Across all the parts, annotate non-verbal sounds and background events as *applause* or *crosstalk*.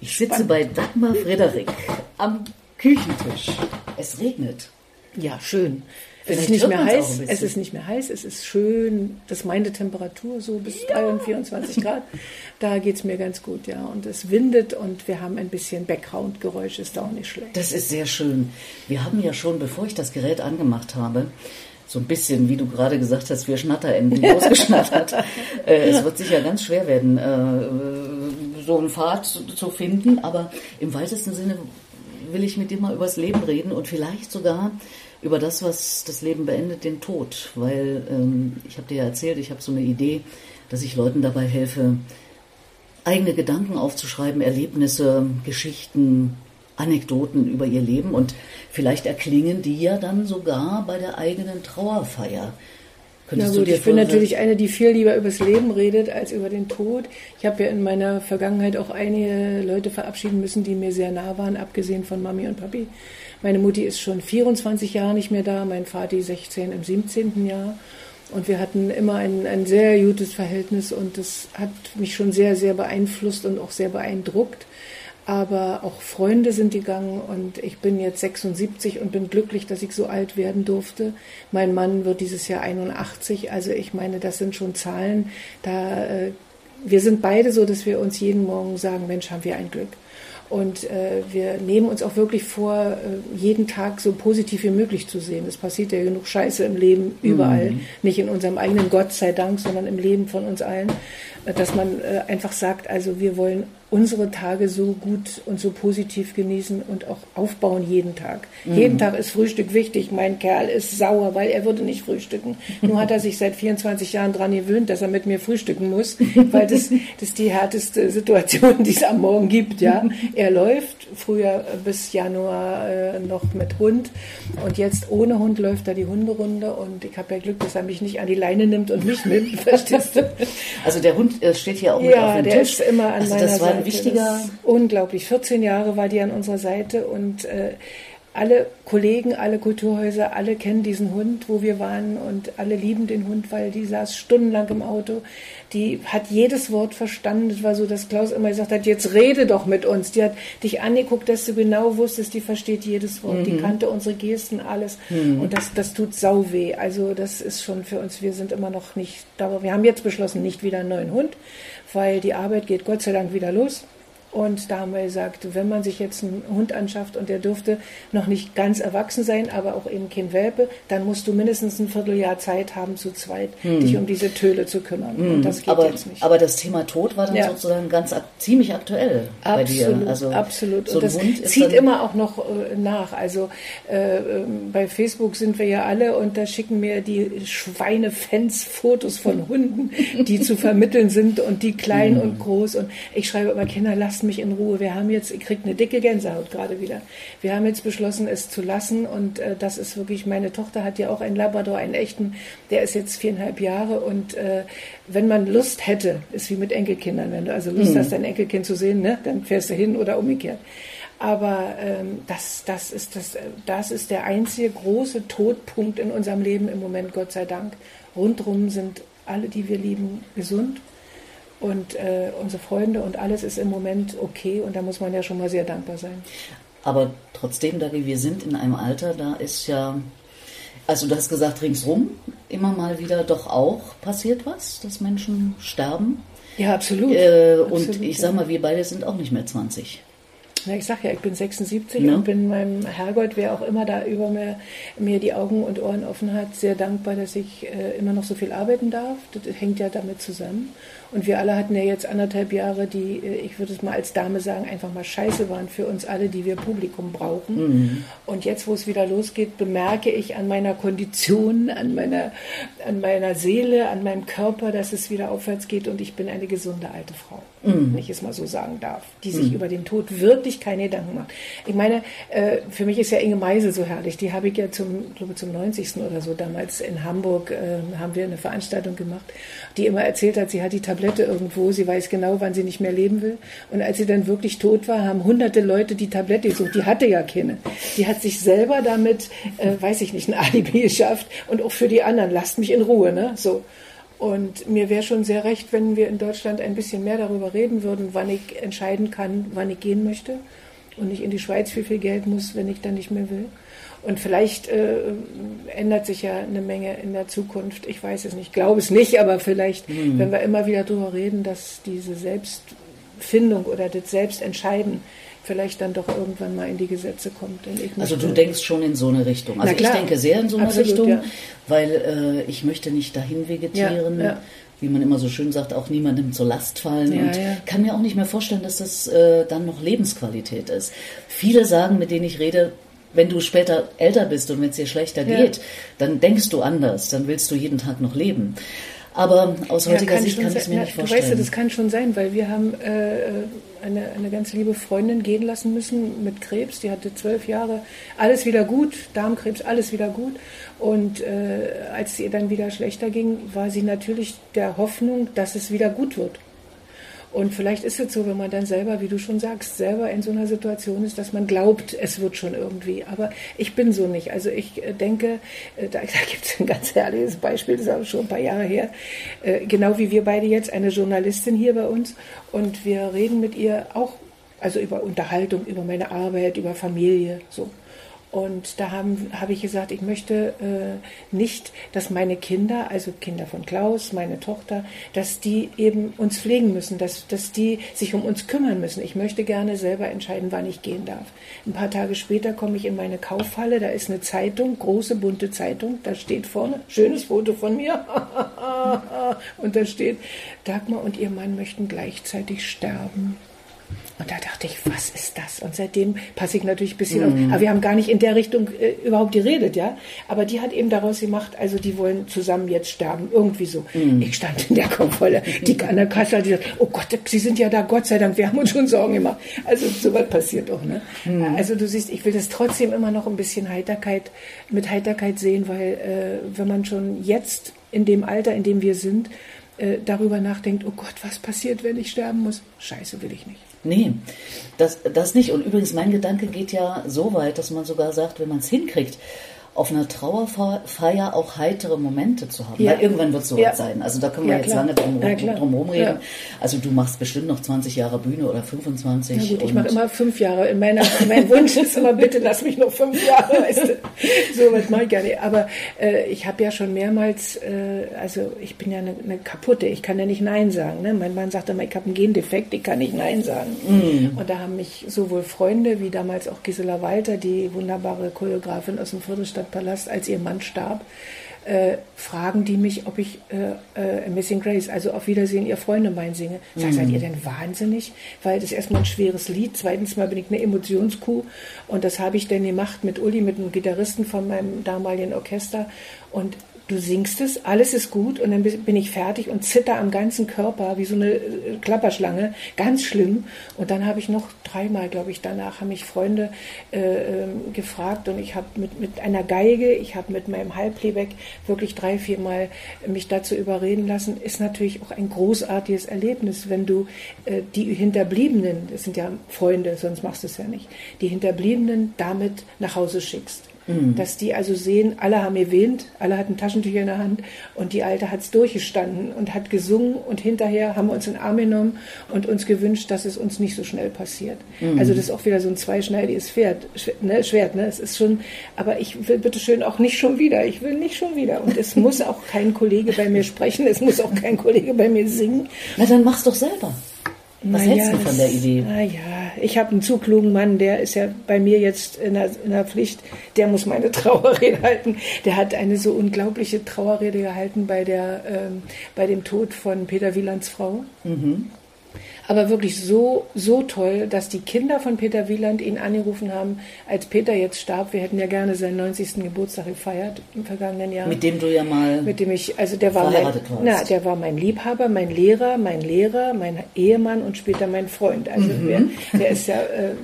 Ich sitze bei Dagmar Frederik am Küchentisch. Es regnet. Ja, schön. Es ist nicht mehr heiß. Es ist nicht mehr heiß. Es ist schön. Das ist meine Temperatur so bis 23, 24 Grad. Da geht es mir ganz gut, ja. Und es windet und wir haben ein bisschen Background-Geräusch. Ist auch nicht schlecht. Das ist sehr schön. Wir haben ja schon, bevor ich das Gerät angemacht habe, so ein bisschen, wie du gerade gesagt hast, wir Schnatterenten losgeschnattert. *laughs* äh, es wird sicher ganz schwer werden, äh, so einen Pfad zu, zu finden, aber im weitesten Sinne will ich mit dir mal übers Leben reden und vielleicht sogar über das, was das Leben beendet, den Tod. Weil ähm, ich habe dir ja erzählt, ich habe so eine Idee, dass ich Leuten dabei helfe, eigene Gedanken aufzuschreiben, Erlebnisse, Geschichten, Anekdoten über ihr Leben und vielleicht erklingen die ja dann sogar bei der eigenen Trauerfeier. Na Könntest du gut, ich bin natürlich eine, die viel lieber übers Leben redet als über den Tod. Ich habe ja in meiner Vergangenheit auch einige Leute verabschieden müssen, die mir sehr nah waren, abgesehen von Mami und Papi. Meine Mutti ist schon 24 Jahre nicht mehr da, mein Vati 16 im 17. Jahr. Und wir hatten immer ein, ein sehr gutes Verhältnis und das hat mich schon sehr, sehr beeinflusst und auch sehr beeindruckt. Aber auch Freunde sind gegangen und ich bin jetzt 76 und bin glücklich, dass ich so alt werden durfte. Mein Mann wird dieses Jahr 81, also ich meine, das sind schon Zahlen. Da äh, wir sind beide so, dass wir uns jeden Morgen sagen, Mensch, haben wir ein Glück. Und äh, wir nehmen uns auch wirklich vor, äh, jeden Tag so positiv wie möglich zu sehen. Es passiert ja genug Scheiße im Leben überall, nicht in unserem eigenen Gott sei Dank, sondern im Leben von uns allen, äh, dass man äh, einfach sagt, also wir wollen unsere Tage so gut und so positiv genießen und auch aufbauen jeden Tag. Jeden Tag ist Frühstück wichtig. Mein Kerl ist sauer, weil er würde nicht frühstücken. Nur hat er sich seit 24 Jahren daran gewöhnt, dass er mit mir frühstücken muss, *laughs* weil das, das ist die härteste Situation, die es am Morgen gibt. Ja, Er läuft früher bis Januar äh, noch mit Hund und jetzt ohne Hund läuft er die Hunderunde und ich habe ja Glück, dass er mich nicht an die Leine nimmt und mich nimmt, *laughs* verstehst du? Also der Hund äh, steht hier auch mit auf Ja, dem der Tisch. ist immer an also meiner das war Seite. ein wichtiger. Das ist unglaublich. 14 Jahre war die an unserer Seite und äh, alle Kollegen, alle Kulturhäuser, alle kennen diesen Hund, wo wir waren und alle lieben den Hund, weil die saß stundenlang im Auto. Die hat jedes Wort verstanden. Es war so, dass Klaus immer gesagt hat, jetzt rede doch mit uns. Die hat dich angeguckt, dass du genau wusstest, die versteht jedes Wort. Mhm. Die kannte unsere Gesten, alles. Und das, das tut sau weh. Also das ist schon für uns, wir sind immer noch nicht da. Wir haben jetzt beschlossen, nicht wieder einen neuen Hund, weil die Arbeit geht Gott sei Dank wieder los. Und da haben wir gesagt, wenn man sich jetzt einen Hund anschafft und der dürfte noch nicht ganz erwachsen sein, aber auch eben kein Welpe, dann musst du mindestens ein Vierteljahr Zeit haben, zu zweit dich um diese Töle zu kümmern. Und das geht Hm. aber, jetzt nicht. aber das Thema Tod war dann Ja. sozusagen ganz ziemlich aktuell bei dir. Absolut, Also absolut. So und das zieht immer auch noch äh, nach. Also äh, ähm, bei Facebook sind wir ja alle und da schicken mir die Schweinefans Fotos von Hunden, die zu vermitteln sind und die klein und groß. Und ich schreibe immer, Kinder, lasst mich in Ruhe. Wir haben jetzt, ich krieg eine dicke Gänsehaut gerade wieder. Wir haben jetzt beschlossen, es zu lassen und äh, das ist wirklich, meine Tochter hat ja auch einen Labrador, einen echten, der ist jetzt viereinhalb Jahre und äh, wenn man Lust hätte, ist wie mit Enkelkindern, wenn du also Lust hast, dein Enkelkind zu sehen, ne, dann fährst du hin oder umgekehrt. Aber ähm, das, das, ist das, äh, das ist der einzige große Todpunkt in unserem Leben im Moment, Gott sei Dank. Rundrum sind alle, die wir lieben, gesund und äh, unsere Freunde und alles ist im Moment okay und da muss man ja schon mal sehr dankbar sein. aber trotzdem, Dagi, wir sind in einem Alter, da ist ja, also du hast gesagt, ringsrum immer mal wieder doch auch passiert was, dass Menschen sterben. Ja, absolut. Äh, absolut und ich sag mal, wir beide sind auch nicht mehr 20. Na, ich sag ja, ich bin 76 Ja. und bin meinem Herrgott, wer auch immer da über mir, mir die Augen und Ohren offen hat, sehr dankbar, dass ich äh, immer noch so viel arbeiten darf. Das hängt ja damit zusammen. Und wir alle hatten ja jetzt anderthalb Jahre, die, äh, ich würde es mal als Dame sagen, einfach mal scheiße waren für uns alle, die wir Publikum brauchen. Und jetzt, wo es wieder losgeht, bemerke ich an meiner Kondition, an meiner, an meiner Seele, an meinem Körper, dass es wieder aufwärts geht und ich bin eine gesunde alte Frau, wenn ich es mal so sagen darf, die sich über den Tod wirklich keine Gedanken macht. Ich meine, äh, für mich ist ja Inge Meisel so herrlich. Die habe ich ja zum, glaube zum 90. oder so damals in Hamburg, äh, haben wir eine Veranstaltung gemacht, die immer erzählt hat, sie hat die Tablette irgendwo, sie weiß genau, wann sie nicht mehr leben will. Und als sie dann wirklich tot war, haben hunderte Leute die Tablette gesucht. Die hatte ja keine. Die hat sich selber damit, äh, weiß ich nicht, ein Alibi *laughs* geschafft und auch für die anderen, lasst mich in Ruhe, ne? So. Und mir wäre schon sehr recht, wenn wir in Deutschland ein bisschen mehr darüber reden würden, wann ich entscheiden kann, wann ich gehen möchte und nicht in die Schweiz viel, viel Geld muss, wenn ich dann nicht mehr will. Und vielleicht äh, ändert sich ja eine Menge in der Zukunft. Ich weiß es nicht, glaube es nicht, aber vielleicht, mhm. wenn wir immer wieder darüber reden, dass diese Selbstfindung oder das Selbstentscheiden vielleicht dann doch irgendwann mal in die Gesetze kommt. also du denkst schon in so eine Richtung. Also ich denke sehr in so eine Absolut, Richtung, ja. weil äh, ich möchte nicht dahin vegetieren. Ja, ja. Wie man immer so schön sagt, auch niemandem zur Last fallen. und kann mir auch nicht mehr vorstellen, dass das äh, dann noch Lebensqualität ist. Viele sagen, mit denen ich rede, wenn du später älter bist und wenn es dir schlechter geht, dann denkst du anders, dann willst du jeden Tag noch leben. Aber aus heutiger ja, Sicht kann ich es mir na, nicht vorstellen. Du weißt ja, das kann schon sein, weil wir haben äh, eine, eine ganz liebe Freundin gehen lassen müssen mit Krebs. Die hatte zwölf Jahre, alles wieder gut, Darmkrebs, alles wieder gut. Und äh, als es ihr dann wieder schlechter ging, war sie natürlich der Hoffnung, dass es wieder gut wird. Und vielleicht ist es so, wenn man dann selber, wie du schon sagst, selber in so einer Situation ist, dass man glaubt, es wird schon irgendwie. Aber ich bin so nicht. Also ich äh, denke, äh, da, *laughs* da gibt es ein ganz herrliches Beispiel, das ist aber schon ein paar Jahre her. Äh, genau wie wir beide jetzt, eine Journalistin hier bei uns. Und wir reden mit ihr auch, also über Unterhaltung, über meine Arbeit, über Familie, so. Und da habe hab ich gesagt, ich möchte äh, nicht, dass meine Kinder, also Kinder von Klaus, meine Tochter, dass die eben uns pflegen müssen, dass, dass die sich um uns kümmern müssen. Ich möchte gerne selber entscheiden, wann ich gehen darf. Ein paar Tage später komme ich in meine Kaufhalle, da ist eine Zeitung, große bunte Zeitung, da steht vorne, schönes Foto von mir, *laughs* und da steht, Dagmar und ihr Mann möchten gleichzeitig sterben. Und da dachte ich, was ist das? Und seitdem passe ich natürlich ein bisschen mhm. auf. Aber wir haben gar nicht in der Richtung äh, überhaupt geredet, ja. Aber die hat eben daraus gemacht, also die wollen zusammen jetzt sterben, irgendwie so. Mhm. Ich stand in der Kontrolle, die an der Kasse, die sagt, oh Gott, Sie sind ja da, Gott sei Dank, wir haben uns schon Sorgen gemacht. Also sowas passiert auch, ne? Mhm. Also du siehst, ich will das trotzdem immer noch ein bisschen Heiterkeit, mit Heiterkeit sehen, weil äh, wenn man schon jetzt in dem Alter, in dem wir sind, äh, darüber nachdenkt, oh Gott, was passiert, wenn ich sterben muss? Scheiße will ich nicht. Nee, das, das nicht. Und übrigens, mein Gedanke geht ja so weit, dass man sogar sagt, wenn man es hinkriegt, auf einer Trauerfeier auch heitere Momente zu haben. Ja. Weil irgendwann wird es so ja. sein. Also da können wir ja, jetzt lange drum, drum reden. Also du machst bestimmt noch 20 Jahre Bühne oder 25. Na gut, ich mache immer fünf Jahre. In meiner, mein Wunsch ist immer, bitte lass mich noch fünf Jahre. Weißt du? So was mache ich gar nicht. Aber äh, ich habe ja schon mehrmals, äh, also ich bin ja eine, eine, kaputte, ich kann ja nicht Nein sagen. Ne? Mein Mann sagt immer, ich habe einen Gendefekt, ich kann nicht Nein sagen. Mm. Und da haben mich sowohl Freunde wie damals auch Gisela Walter, die wunderbare Choreografin aus dem Viertelstadt Stadtpalast, als ihr Mann starb, äh, fragen die mich, ob ich äh, äh, Missing Grace, also auf Wiedersehen, ihr Freunde mein singe. Sag, mhm. seid ihr denn wahnsinnig? Weil das ist erstmal ein schweres Lied. Zweitens mal bin ich eine Emotionskuh und das habe ich dann gemacht mit Uli, mit einem Gitarristen von meinem damaligen Orchester und du singst es, alles ist gut und dann bin ich fertig und zitter am ganzen Körper wie so eine äh, Klapperschlange, ganz schlimm. Und dann habe ich noch dreimal, glaube ich, danach haben mich Freunde äh, ähm, gefragt und ich habe mit, mit einer Geige, ich habe mit meinem Halbplayback wirklich drei, viermal mich dazu überreden lassen. Ist natürlich auch ein großartiges Erlebnis, wenn du äh, die Hinterbliebenen, das sind ja Freunde, sonst machst du es ja nicht, die Hinterbliebenen damit nach Hause schickst. Mhm. Dass die also sehen, alle haben erwähnt, alle hatten Taschentücher in der Hand und die Alte hat es durchgestanden und hat gesungen und hinterher haben wir uns in den Arm genommen und uns gewünscht, dass es uns nicht so schnell passiert. Mhm. Also das ist auch wieder so ein zweischneidiges Pferd, ne, Schwert. Ne? Es ist schon, aber ich will bitte schön auch nicht schon wieder. Ich will nicht schon wieder. Und es muss auch kein Kollege bei mir sprechen, es muss auch kein Kollege bei mir singen. Na, dann mach's doch selber. Was na hältst ja, du von der Idee? Na ja, ich habe einen zu klugen Mann, der ist ja bei mir jetzt in der, in der Pflicht, der muss meine *laughs* Trauerrede halten. Der hat eine so unglaubliche Trauerrede gehalten bei, der, ähm, bei dem Tod von Peter Wielands Frau. Mhm aber wirklich so, so toll, dass die Kinder von Peter Wieland ihn angerufen haben, als Peter jetzt starb. Wir hätten ja gerne seinen 90. Geburtstag gefeiert im vergangenen Jahr. Mit dem du ja mal mit dem ich, also der war mein, na, der war mein Liebhaber, mein Lehrer, mein Lehrer, mein Ehemann und später mein Freund. Also mhm. der, der ist ja äh,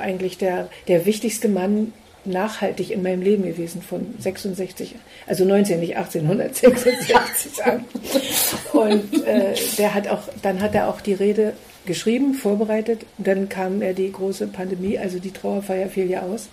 eigentlich der, der wichtigste Mann nachhaltig in meinem Leben gewesen von 66, also 19, nicht 1866 *laughs* an. Und äh, der hat auch, dann hat er auch die Rede geschrieben, vorbereitet. Und dann kam ja die große Pandemie, also die Trauerfeier fiel ja aus.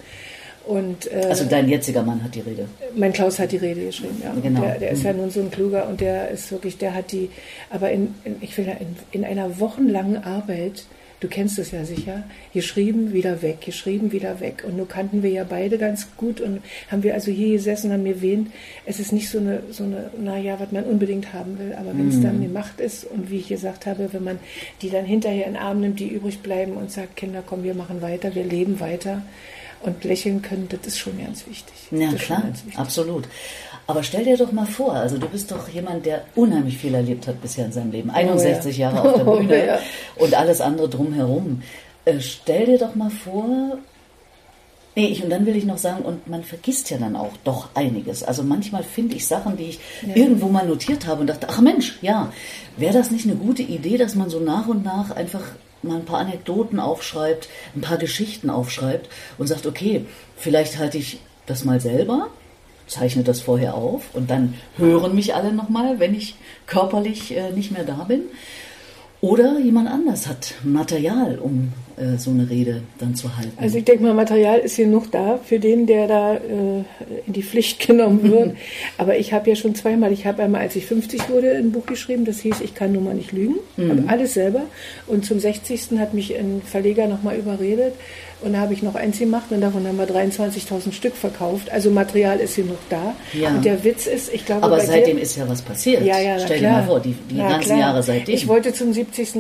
Und, äh, also dein jetziger Mann hat die Rede. Mein Klaus hat die Rede geschrieben, ja. Genau. Der, der ist ja nun so ein kluger und der ist wirklich, der hat die, aber in, in ich will in, in einer wochenlangen Arbeit du kennst es ja sicher, geschrieben, wieder weg, geschrieben, wieder weg. Und nur kannten wir ja beide ganz gut und haben wir also hier gesessen, haben mir wehnt, es ist nicht so eine, so eine, naja, was man unbedingt haben will, aber wenn es mm. dann gemacht ist und wie ich gesagt habe, wenn man die dann hinterher in den Arm nimmt, die übrig bleiben und sagt, Kinder, komm, wir machen weiter, wir leben weiter und lächeln können, das ist schon ganz wichtig. Ja, klar, absolut. Aber stell dir doch mal vor, also du bist doch jemand, der unheimlich viel erlebt hat bisher in seinem Leben. 61 oh, ja. Jahre auf der *laughs* Bühne oh, ja. und alles andere drumherum. Äh, stell dir doch mal vor, Nee, ich, und dann will ich noch sagen, und man vergisst ja dann auch doch einiges. Also manchmal finde ich Sachen, die ich ja. irgendwo mal notiert habe und dachte, ach Mensch, ja, wäre das nicht eine gute Idee, dass man so nach und nach einfach mal ein paar Anekdoten aufschreibt, ein paar Geschichten aufschreibt und sagt, okay, vielleicht halte ich das mal selber zeichne das vorher auf und dann hören mich alle nochmal, wenn ich körperlich äh, nicht mehr da bin. Oder jemand anders hat Material, um äh, so eine Rede dann zu halten. Also ich denke mal, Material ist hier noch da für den, der da äh, in die Pflicht *laughs* genommen wird. *laughs* Aber ich habe ja schon zweimal, ich habe einmal, als ich 50 wurde, ein Buch geschrieben, das hieß Ich kann nun mal nicht lügen. Mhm. alles selber. Und zum 60. hat mich ein Verleger nochmal überredet, und da habe ich noch eins gemacht und davon haben wir 23.000 Stück verkauft. Also Material ist hier noch da. Ja. Und der Witz ist, ich glaube. Aber seitdem dir, ist ja was passiert. Ja, ja, Stell dir mal vor, die, die ganzen klar. Jahre seitdem. Ich wollte zum 70. Äh,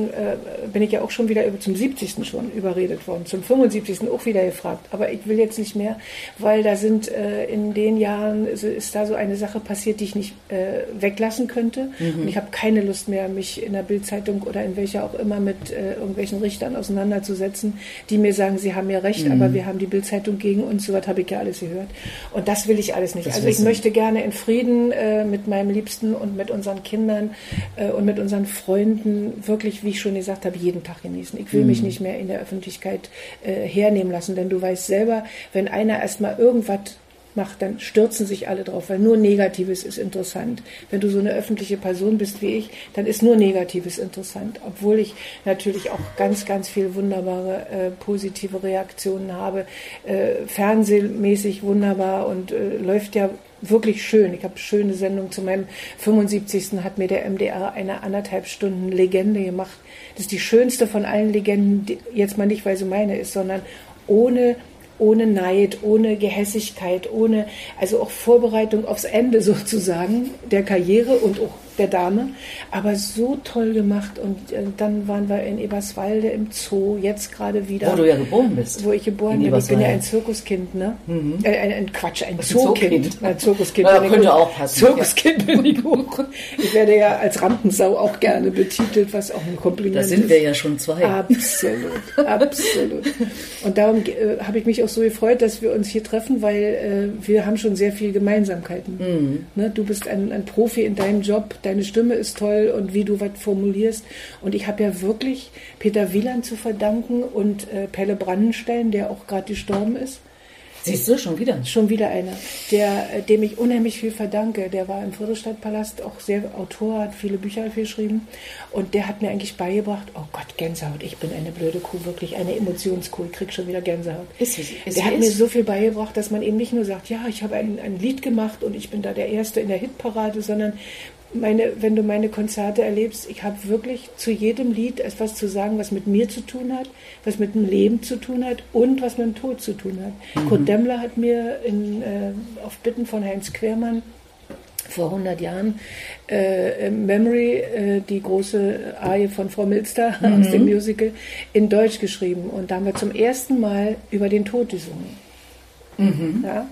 bin ich ja auch schon wieder über, zum 70. schon überredet worden. Zum 75. auch wieder gefragt. Aber ich will jetzt nicht mehr, weil da sind äh, in den Jahren ist, ist da so eine Sache passiert, die ich nicht äh, weglassen könnte. Mhm. Und ich habe keine Lust mehr, mich in der Bildzeitung oder in welcher auch immer mit äh, irgendwelchen Richtern auseinanderzusetzen, die mir sagen, sie haben ja recht, mhm. aber wir haben die Bildzeitung gegen uns, so was habe ich ja alles gehört. Und das will ich alles nicht. Das also ich möchte gerne in Frieden äh, mit meinem Liebsten und mit unseren Kindern äh, und mit unseren Freunden wirklich, wie ich schon gesagt habe, jeden Tag genießen. Ich will mhm. mich nicht mehr in der Öffentlichkeit äh, hernehmen lassen, denn du weißt selber, wenn einer erstmal irgendwas macht, dann stürzen sich alle drauf, weil nur Negatives ist interessant. Wenn du so eine öffentliche Person bist wie ich, dann ist nur Negatives interessant, obwohl ich natürlich auch ganz, ganz viele wunderbare äh, positive Reaktionen habe. Äh, fernsehmäßig wunderbar und äh, läuft ja wirklich schön. Ich habe schöne Sendungen. Zu meinem 75. hat mir der MDR eine anderthalb Stunden Legende gemacht. Das ist die schönste von allen Legenden, jetzt mal nicht, weil sie meine ist, sondern ohne ohne Neid, ohne Gehässigkeit, ohne, also auch Vorbereitung aufs Ende *laughs* sozusagen der Karriere und auch der Dame, aber so toll gemacht. Und äh, dann waren wir in Eberswalde im Zoo, jetzt gerade wieder. Wo du ja geboren bist. Wo ich geboren bin. Ich bin ja ein Zirkuskind, ne? Mhm. Äh, ein, ein, Quatsch, ein Zookind. Ein Zirkuskind. Ja, könnte auch passen. Zirkuskind bin ich hoch. Ich werde ja als Rampensau auch gerne betitelt, was auch ein Kompliment ist. Da sind ist. wir ja schon zwei. Absolut, absolut. Und darum äh, habe ich mich auch so gefreut, dass wir uns hier treffen, weil äh, wir haben schon sehr viele Gemeinsamkeiten. Mhm. Ne? Du bist ein, ein Profi in deinem Job, deine Stimme ist toll und wie du was formulierst. Und ich habe ja wirklich Peter Wieland zu verdanken und äh, Pelle Brandenstein, der auch gerade gestorben ist. Siehst du, schon wieder? Schon wieder einer, der, äh, dem ich unheimlich viel verdanke. Der war im Friedrichstadtpalast auch sehr Autor, hat viele Bücher geschrieben. Und der hat mir eigentlich beigebracht, oh Gott, Gänsehaut, ich bin eine blöde Kuh, wirklich eine Emotionskuh, ich krieg schon wieder Gänsehaut. Ist, ist, der hat ist. mir so viel beigebracht, dass man eben nicht nur sagt, ja, ich habe ein, ein Lied gemacht und ich bin da der Erste in der Hitparade, sondern meine, wenn du meine Konzerte erlebst, ich habe wirklich zu jedem Lied etwas zu sagen, was mit mir zu tun hat, was mit dem Leben zu tun hat und was mit dem Tod zu tun hat. Mhm. Kurt Demmler hat mir in, äh, auf Bitten von Heinz Quermann vor 100 Jahren äh, Memory, äh, die große Arie von Frau Milster mhm. *laughs* aus dem Musical, in Deutsch geschrieben. Und da haben wir zum ersten Mal über den Tod gesungen. Mhm. Ja?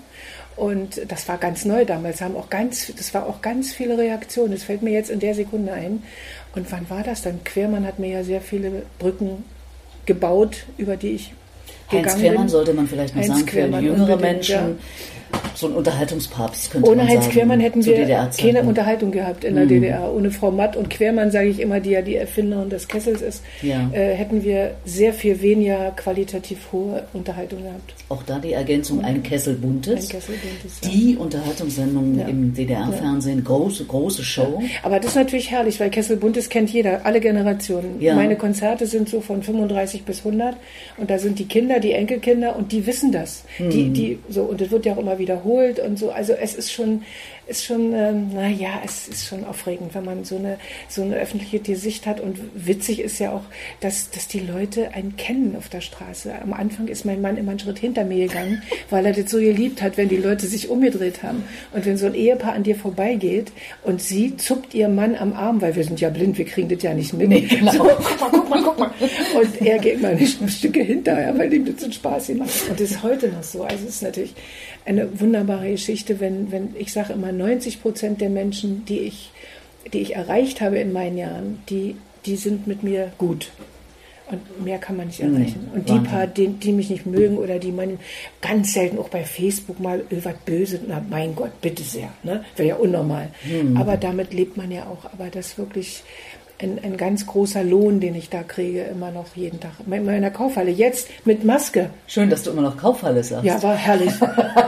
Und das war ganz neu damals, haben auch ganz, das war auch ganz viele Reaktionen. Das fällt mir jetzt in der Sekunde ein. Und wann war das dann? Quermann hat mir ja sehr viele Brücken gebaut, über die ich Heinz Quermann sollte man vielleicht noch Heinz sagen, Quermann für jüngere Menschen. Ja so ein Unterhaltungspapst könnte Ohne man Heinz sagen, Quermann hätten wir keine Unterhaltung gehabt in der mhm. DDR. Ohne Frau Matt und Quermann, sage ich immer, die ja die Erfinderin des Kessels ist, ja. äh, hätten wir sehr viel weniger qualitativ hohe Unterhaltung gehabt. Auch da die Ergänzung, ein Kessel Buntes. Ein Kessel Buntes ja. Die Unterhaltungssendung ja. im DDR-Fernsehen, große, große Show. Aber das ist natürlich herrlich, weil Kessel Buntes kennt jeder, alle Generationen. Meine Konzerte sind so von 35 bis 100 und da sind die Kinder die Enkelkinder und die wissen das. Hm. Die, die, so, und es wird ja auch immer wiederholt und so. Also es ist schon, ist schon, ähm, naja, es ist schon aufregend, wenn man so eine, so eine öffentliche Sicht hat. Und witzig ist ja auch, dass, dass die Leute einen kennen auf der Straße. Am Anfang ist mein Mann immer einen Schritt hinter mir gegangen, *laughs* weil er das so geliebt hat, wenn die Leute sich umgedreht haben. Und wenn so ein Ehepaar an dir vorbeigeht und sie zuckt ihr Mann am Arm, weil wir sind ja blind, wir kriegen das ja nicht mit. Nee, genau. so, guck mal, guck mal, guck mal. *laughs* Und er geht mal ein Stücke hinterher, weil ihm das so Spaß gemacht Und das ist heute noch so. Also es ist natürlich eine wunderbare Geschichte, wenn, wenn ich sage immer 90 Prozent der Menschen, die ich, die ich erreicht habe in meinen Jahren, die, die sind mit mir gut. Und mehr kann man nicht erreichen. Mhm. Und die paar, die, die mich nicht mögen oder die man ganz selten auch bei Facebook mal was böse, na mein Gott, bitte sehr. Ne? Wäre ja unnormal. Mhm. Aber damit lebt man ja auch. Aber das wirklich ein, ein ganz großer Lohn, den ich da kriege, immer noch jeden Tag. In meiner Kaufhalle. Jetzt mit Maske. Schön, dass du immer noch Kaufhalle sagst. Ja, war herrlich.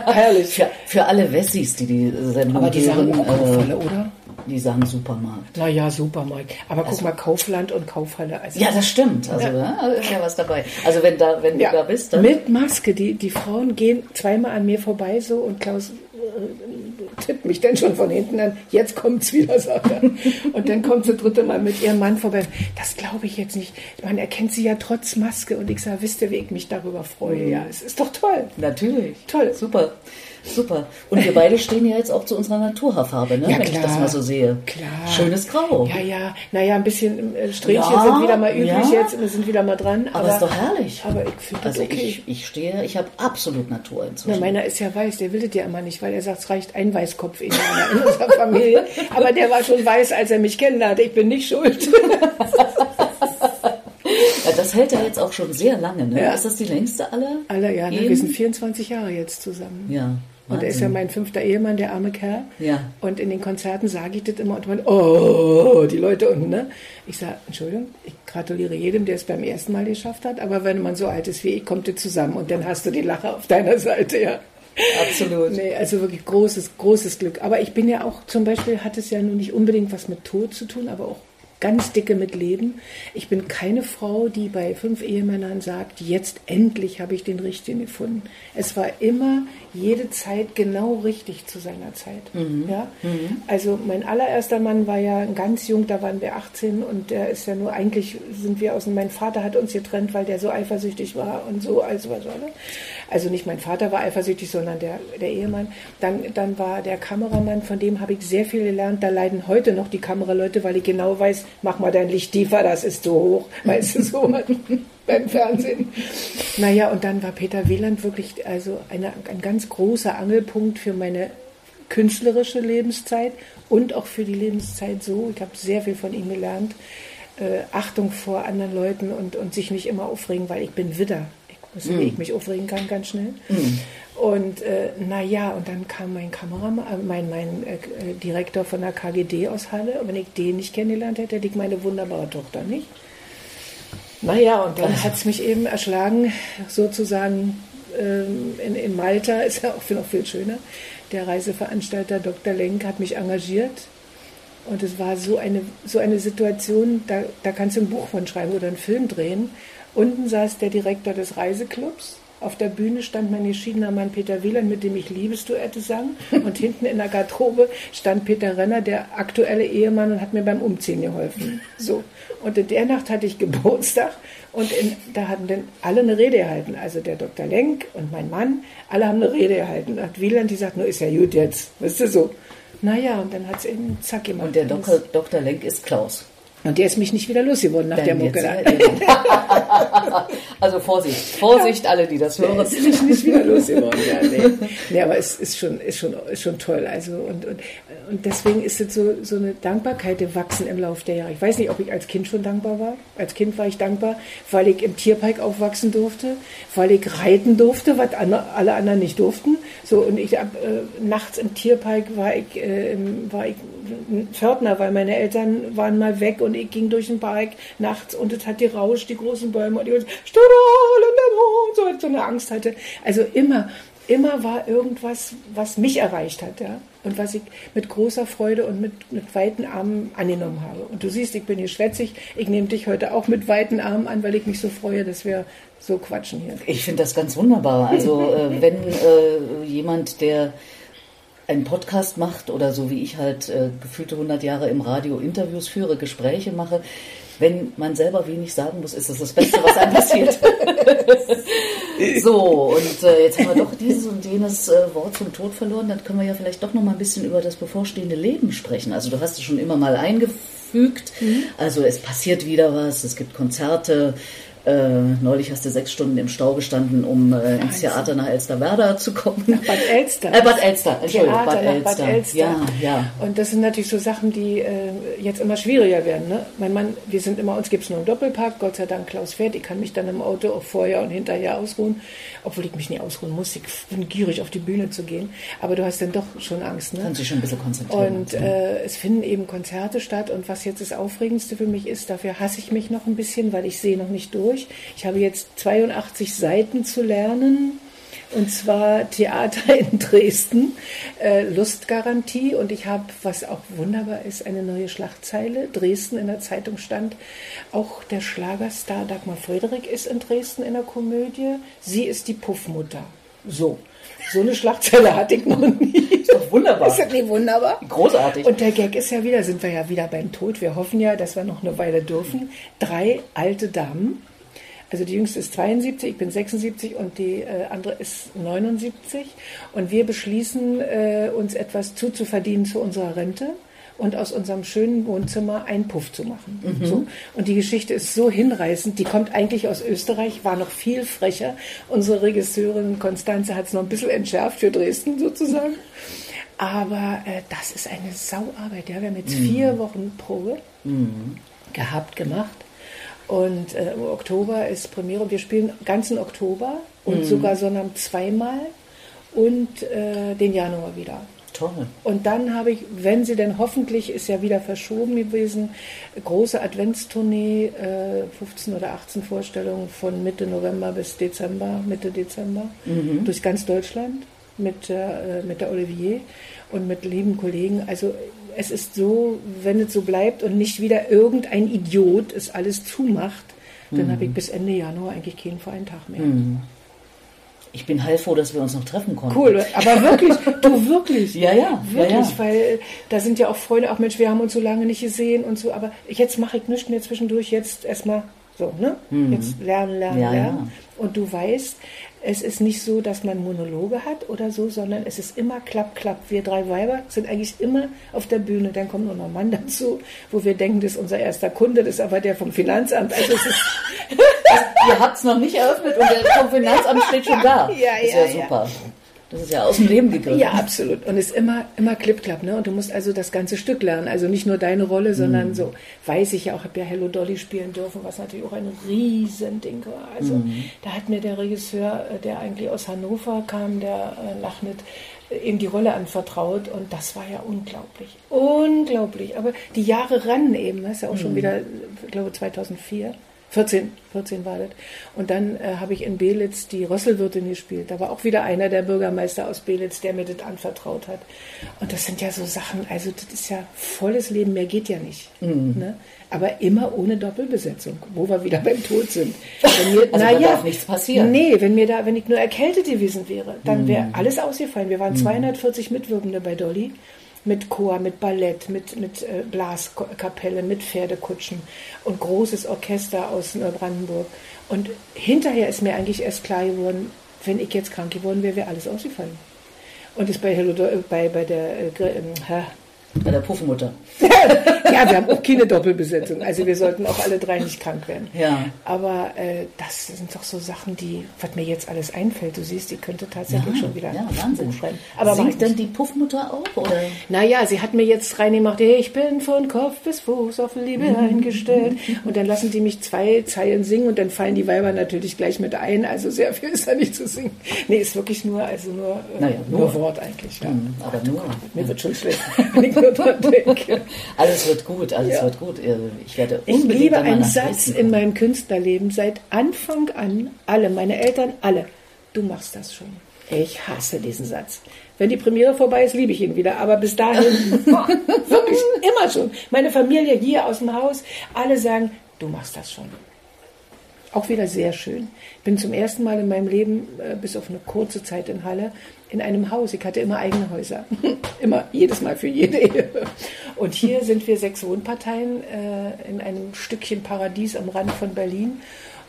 herrlich. *laughs* Für, für alle Wessis, die die Sendung Aber die sagen auch Kaufhalle, äh, oder? Die sagen Supermarkt. Naja, Supermarkt. Aber guck mal, Kaufland und Kaufhalle. Also Ja, das stimmt. Also ja. ist ja was dabei. Also wenn da, wenn Ja, du da bist, dann mit Maske. Die, die Frauen gehen zweimal an mir vorbei so und Klaus äh, tippt mich dann schon von hinten an. Jetzt kommt's wieder, sagt er. *laughs* Und dann kommt sie dritte Mal mit ihrem Mann vorbei. Das glaube ich jetzt nicht. Man erkennt sie ja trotz Maske. Und ich sage, wisst ihr, wie ich mich darüber freue? Ja, es ist doch toll. natürlich. Toll. Super. Super. Und wir beide stehen ja jetzt auch zu unserer Naturhaarfarbe, ne? Ja, wenn ich klar. das mal so sehe. Klar. Schönes Grau. Ja, ja. Naja, ein bisschen äh, Strähnchen Ja, sind wieder mal üblich ja. jetzt. Wir sind wieder mal dran. Aber ist doch herrlich. Aber ich finde das Also okay. ich, ich stehe, ich habe absolut Natur Na, inzwischen. meiner ist ja weiß, der will das ja immer nicht, weil er sagt, es reicht ein Weißkopf in, in unserer Familie. *laughs* Aber der war schon weiß, als er mich kennenlernte. Ich bin nicht schuld. *laughs* ja, das hält ja jetzt auch schon sehr lange, ne? Ja. Ist das die längste aller? Alle, ja, ne? Wir sind 24 Jahre jetzt zusammen. Ja. Und er ist ja mein fünfter Ehemann, der arme Kerl. Ja. Und in den Konzerten sage ich das immer und man, oh, die Leute unten, ne? Ich sage, Entschuldigung, ich gratuliere jedem, der es beim ersten Mal geschafft hat, aber wenn man so alt ist wie ich, kommt ihr zusammen und dann hast du die Lache auf deiner Seite, ja. Absolut. Nee, also wirklich großes, großes Glück. Aber ich bin ja auch, zum Beispiel hat es ja nun nicht unbedingt was mit Tod zu tun, aber auch ganz dicke mit Leben. Ich bin keine Frau, die bei fünf Ehemännern sagt, jetzt endlich habe ich den Richtigen gefunden. Es war immer jede Zeit genau richtig zu seiner Zeit. Ja? Also mein allererster Mann war ja ganz jung, da waren wir 18 und der ist ja nur eigentlich sind wir aus mein Vater hat uns getrennt, weil der so eifersüchtig war und so also was alle. Also nicht mein Vater war eifersüchtig, sondern der, der Ehemann. Dann, dann war der Kameramann, von dem habe ich sehr viel gelernt. Da leiden heute noch die Kameraleute, weil ich genau weiß, mach mal dein Licht tiefer, das ist zu hoch. *laughs* Weißt du, so *laughs* beim Fernsehen. Naja, und dann war Peter Wieland wirklich also eine, ein ganz großer Angelpunkt für meine künstlerische Lebenszeit und auch für die Lebenszeit so. Ich habe sehr viel von ihm gelernt. Äh, Achtung vor anderen Leuten und, und sich nicht immer aufregen, weil ich bin Widder. Weiß, wie ich mich aufregen kann, ganz schnell. Und äh, naja, und dann kam mein Kameramann, äh, mein, mein äh, äh, Direktor von der KGD aus Halle. Und wenn ich den nicht kennengelernt hätte, hätte ich meine wunderbare Tochter nicht. Naja, und dann hat es mich eben erschlagen, sozusagen ähm, in, in Malta, *laughs* ist ja auch noch viel schöner. Der Reiseveranstalter Dr. Lenk hat mich engagiert. Und es war so eine, so eine Situation, da, da kannst du ein Buch von schreiben oder einen Film drehen. Unten saß der Direktor des Reiseclubs. Auf der Bühne stand mein geschiedener Mann Peter Wieland, mit dem ich Liebesduette sang. Und hinten in der Garderobe stand Peter Renner, der aktuelle Ehemann, und hat mir beim Umziehen geholfen. So. Und in der Nacht hatte ich Geburtstag und in, da hatten dann alle eine Rede gehalten. Also der Dr. Lenk und mein Mann, alle haben eine Rede gehalten. Und hat Wieland gesagt, nur ist ja gut jetzt. Weißt du so. Naja, und dann hat es eben zack gemacht. Und der Dr. Dr. Lenk ist Klaus. Und der ist mich nicht wieder losgeworden nach der Dann Mucke. jetzt- Da. *laughs* Also Vorsicht, Vorsicht, alle, die das Der hören. ist mich nicht wieder losgeworden. Ja, nee. nee, aber es ist schon, ist schon, ist schon toll. Also und, und, und deswegen ist es so, so eine Dankbarkeit gewachsen im Laufe der Jahre. Ich weiß nicht, ob ich als Kind schon dankbar war. Als Kind war ich dankbar, weil ich im Tierpark aufwachsen durfte, weil ich reiten durfte, was alle anderen nicht durften. So und ich äh, nachts im Tierpark war ich, äh, im- war ich Pförtner, weil meine Eltern waren mal weg und ich ging durch den Park nachts und es hat gerauscht, die großen Bäume und Mond, so, so eine Angst hatte. Also immer immer war irgendwas, was mich erreicht hat, ja. Und was ich mit großer Freude und mit, mit weiten Armen angenommen habe. Und du siehst, ich bin hier schwätzig. Ich nehme dich heute auch mit weiten Armen an, weil ich mich so freue, dass wir so quatschen hier. Ich finde das ganz wunderbar. Also äh, wenn äh, jemand, der einen Podcast macht oder so wie ich halt äh, gefühlte 100 Jahre im Radio Interviews führe, Gespräche mache, wenn man selber wenig sagen muss, ist das das Beste, was einem passiert. *laughs* so, und äh, jetzt haben wir doch dieses und jenes äh, Wort zum Tod verloren. Dann können wir ja vielleicht doch noch mal ein bisschen über das bevorstehende Leben sprechen. Also du hast es schon immer mal eingefügt. Mhm. Also es passiert wieder was, es gibt Konzerte, äh, neulich hast du sechs Stunden im Stau gestanden, um äh, ins Theater nach Elsterwerda zu kommen. Nach Bad Elster. *laughs* Äh, Bad Elster, Entschuldigung, Bad nach Elster. Bad Elster. Ja, ja. Und das sind natürlich so Sachen, die äh, jetzt immer schwieriger werden. Ne? Mein Mann, wir sind immer, uns gibt es nur einen Doppelpark, Gott sei Dank Klaus fährt. Ich kann mich dann im Auto auch vorher und hinterher ausruhen, obwohl ich mich nie ausruhen muss. Ich bin gierig, auf die Bühne zu gehen. Aber du hast dann doch schon Angst. Ne? Kannst dich schon ein bisschen konzentrieren. Und äh, es finden eben Konzerte statt. Und was jetzt das Aufregendste für mich ist, dafür hasse ich mich noch ein bisschen, weil ich sehe noch nicht durch. Ich habe jetzt 82 Seiten zu lernen. Und zwar Theater *laughs* in Dresden, äh, Lustgarantie. Und ich habe, was auch wunderbar ist, eine neue Schlagzeile. Dresden in der Zeitung stand, auch der Schlagerstar Dagmar Frederik ist in Dresden in der Komödie. Sie ist die Puffmutter. So. So eine Schlagzeile hatte ich noch nie. Ist doch wunderbar. *laughs* Ist das nicht wunderbar? Großartig. Und der Gag ist ja wieder, sind wir ja wieder beim Tod. Wir hoffen ja, dass wir noch eine Weile dürfen. Drei alte Damen. Also die jüngste ist 72, ich bin 76 und die äh, andere ist 79. Und wir beschließen, äh, uns etwas zuzuverdienen zu unserer Rente und aus unserem schönen Wohnzimmer einen Puff zu machen. So. Und die Geschichte ist so hinreißend, die kommt eigentlich aus Österreich, war noch viel frecher. Unsere Regisseurin Konstanze hat es noch ein bisschen entschärft für Dresden sozusagen. Aber äh, das ist eine Sauarbeit. Ja? Wir haben jetzt vier Wochen Probe gehabt, gemacht. Und äh, im Oktober ist Premiere. Wir spielen ganzen Oktober und sogar Sonnabend zweimal und äh, den Januar wieder. Toll. Und dann habe ich, wenn sie denn hoffentlich, ist ja wieder verschoben gewesen, große Adventstournee, äh, 15 oder 18 Vorstellungen von Mitte November bis Dezember, Mitte Dezember, durch ganz Deutschland mit, der, äh, mit der Olivier und mit lieben Kollegen. Also es ist so, wenn es so bleibt und nicht wieder irgendein Idiot es alles zumacht, dann habe ich bis Ende Januar eigentlich keinen freien Tag mehr. Ich bin heilfroh, dass wir uns noch treffen konnten. Cool, aber wirklich, du *laughs* wirklich. Ja, ja, Wirklich, ja, ja. weil da sind ja auch Freunde, auch Mensch, wir haben uns so lange nicht gesehen und so, aber jetzt mache ich nichts mehr zwischendurch, jetzt erstmal so, ne? Jetzt lernen, lernen, Mhm. Ja, lernen. Und du weißt, es ist nicht so, dass man Monologe hat oder so, sondern es ist immer klapp, klapp. Wir drei Weiber sind eigentlich immer auf der Bühne. Dann kommt noch ein Mann dazu, wo wir denken, das ist unser erster Kunde, das ist aber der vom Finanzamt. Also es ist *laughs* Ihr habt es noch nicht eröffnet und der vom Finanzamt steht schon da. *laughs* Ja, das ist ja, ja, super. Das ist ja aus dem Leben gegriffen. Ja, absolut. Und es ist immer, immer klipp-klapp, ne? Und du musst also das ganze Stück lernen. Also nicht nur deine Rolle, Mhm. sondern so, weiß ich ja auch, habe ja Hello Dolly spielen dürfen, was natürlich auch ein Riesending war. Also Mhm. da hat mir der Regisseur, äh, der eigentlich aus Hannover kam, der äh, Lachnet, äh, ihm die Rolle anvertraut und das war ja unglaublich. Unglaublich. Aber die Jahre rannen eben, das ist ja auch Mhm. schon wieder, ich glaube 2004. 14, 14 war das. Und dann äh, habe ich in Belitz die Rösselwirtin gespielt. Da war auch wieder einer der Bürgermeister aus Belitz, der mir das anvertraut hat. Und das sind ja so Sachen, also das ist ja volles Leben, mehr geht ja nicht. Mhm. Ne? Aber immer ohne Doppelbesetzung, wo wir wieder *laughs* beim Tod sind. Wenn mir, Also na ja, darf nichts passieren. Nee, wenn mir da, wenn ich nur erkältet gewesen wäre, dann Mhm. wäre alles ausgefallen. Wir waren 240 Mitwirkende bei Dolly mit Chor, mit Ballett, mit, mit äh, Blaskapelle, mit Pferdekutschen und großes Orchester aus Neubrandenburg. Und hinterher ist mir eigentlich erst klar geworden, wenn ich jetzt krank geworden wäre, wäre alles ausgefallen. Und ist bei, Hello, äh, bei, bei der äh, ähm? Bei der Puffmutter. *laughs* ja, wir haben auch keine Doppelbesetzung. Also wir sollten auch alle drei nicht krank werden. Ja. Aber äh, das sind doch so Sachen, die, was mir jetzt alles einfällt. Du siehst, die könnte tatsächlich schon wieder ja, Wahnsinn. Schreiben. Aber ich Singt denn die Puffmutter auch? Oder? Naja, sie hat mir jetzt reingemacht, ich bin von Kopf bis Fuß auf Liebe eingestellt. Und dann lassen die mich zwei Zeilen singen und dann fallen die Weiber natürlich gleich mit ein. Also sehr viel ist da nicht zu singen. Nee, ist wirklich nur, also nur, äh, Naja, nur. nur. Wort eigentlich. Ja. Hm, Aber nur. Mir wird schon schlecht, *laughs* dran *laughs* denke. Alles wird gut, alles Ja. wird gut. Äh, Ich werde Ich liebe einen Satz in meinem Künstlerleben seit Anfang an. Alle, meine Eltern, alle. Du machst das schon. Ich hasse diesen Satz. Wenn die Premiere vorbei ist, liebe ich ihn wieder. Aber bis dahin, *laughs* wirklich immer schon. Meine Familie hier aus dem Haus, alle sagen, du machst das schon. Auch wieder sehr schön. Ich bin zum ersten Mal in meinem Leben, äh, bis auf eine kurze Zeit in Halle, in einem Haus. Ich hatte immer eigene Häuser. *laughs* immer, jedes Mal für jede Ehe. Und hier sind wir sechs Wohnparteien äh, in einem Stückchen Paradies am Rand von Berlin.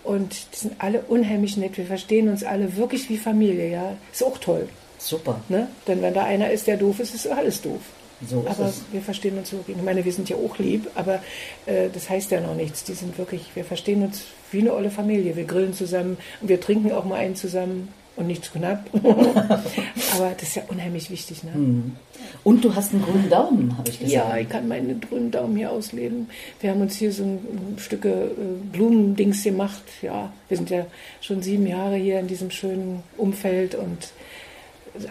Und die sind alle unheimlich nett. Wir verstehen uns alle wirklich wie Familie, ja. Ist auch toll. Super. Ne? Denn wenn da einer ist, der doof ist, ist alles doof. So ist aber es. wir verstehen uns wirklich. Ich meine, wir sind ja auch lieb, aber äh, das heißt ja noch nichts. Die sind wirklich, wir verstehen uns wie eine olle Familie. Wir grillen zusammen und wir trinken auch mal einen zusammen und nicht zu knapp. *laughs* aber das ist ja unheimlich wichtig. Ne? Mhm. Und du hast einen grünen Daumen, habe ich gesagt. Ja, ich kann meinen grünen Daumen hier ausleben. Wir haben uns hier so ein, Stücke äh, Blumendings gemacht. Ja, wir sind ja schon sieben Jahre hier in diesem schönen Umfeld und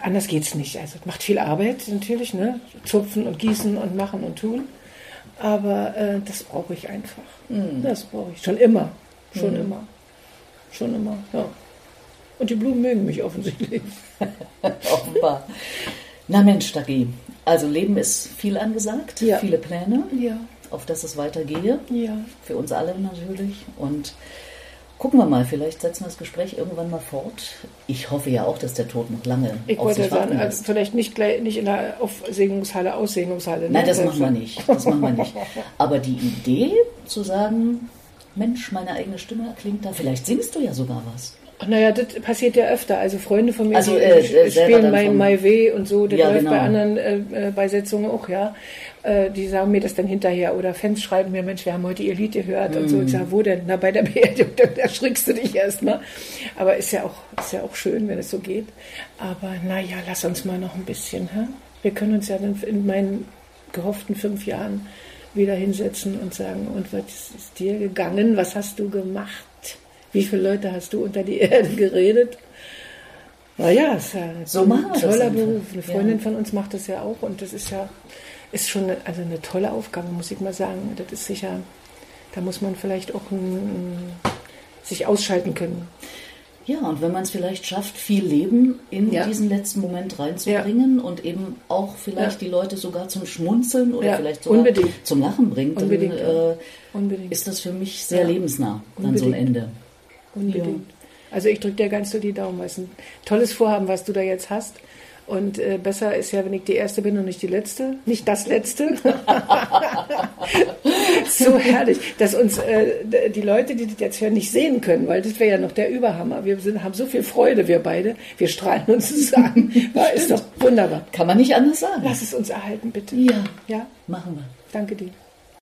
anders geht's nicht. Also es macht viel Arbeit natürlich, ne? Zupfen und gießen und machen und tun. Aber äh, das brauche ich einfach. Das brauche ich. Schon immer. Schon immer. Schon immer, ja. Und die Blumen mögen mich offensichtlich. *laughs* Offenbar. Na Mensch, Dagi. Also Leben ist viel angesagt, Ja. viele Pläne, Ja, auf dass es weitergehe. ja. Für uns alle natürlich. Und gucken wir mal, vielleicht setzen wir das Gespräch irgendwann mal fort. Ich hoffe ja auch, dass der Tod noch lange Ich auf wollte sich sagen, warten also lässt. vielleicht nicht, gleich, nicht in der Aufsegnungshalle, Aussegnungshalle. ne? Nein, das machen wir nicht. Das machen wir nicht. Aber die Idee zu sagen, Mensch, meine eigene Stimme klingt da, vielleicht singst du ja sogar was. Ach, Naja, das passiert ja öfter. Also Freunde von mir, Also, die äh, spielen dann My, Way und so, das Ja, läuft genau. bei anderen äh, äh, Beisetzungen auch, ja. Äh, die sagen mir das dann hinterher. Oder Fans schreiben mir, Mensch, wir haben heute ihr Lied gehört und Mhm. so. Ich sage, wo denn? Na, bei der *laughs* Beerdigung, da erschrickst du dich erstmal. Aber ist ja, auch, ist ja auch schön, wenn es so geht. Aber naja, lass uns mal noch ein bisschen. Hä? Wir können uns ja dann in meinen gehofften fünf Jahren wieder hinsetzen und sagen, und was ist dir gegangen? Was hast du gemacht? Wie viele Leute hast du unter die Erde geredet? Naja, ist ja So ein toller. Beruf. Eine Freundin Ja. von uns macht das ja auch und das ist ja ist schon eine, also eine tolle Aufgabe, muss ich mal sagen. Das ist sicher, da muss man vielleicht auch ein, sich ausschalten können. Ja, und wenn man es vielleicht schafft, viel Leben in Ja. diesen letzten Moment reinzubringen und eben auch vielleicht Ja. die Leute sogar zum Schmunzeln oder Ja, vielleicht sogar unbedingt. zum Lachen bringt, Unbedingt, dann ja. äh, Unbedingt. ist das für mich sehr Ja. lebensnah, dann so ein Unbedingt. Ende. Unbedingt. Also ich drücke dir ganz so die Daumen, es ein tolles Vorhaben, was du da jetzt hast. Und äh, besser ist ja, wenn ich die Erste bin und nicht die Letzte. Nicht das Letzte. *laughs* so herrlich, dass uns äh, die Leute, die das jetzt hören, nicht sehen können, weil das wäre ja noch der Überhammer. Wir sind, haben so viel Freude, wir beide. Wir strahlen uns zusammen. *laughs* War, ist doch wunderbar. Kann man nicht anders sagen. Lass es uns erhalten, bitte. Ja, Ja, machen wir. danke dir.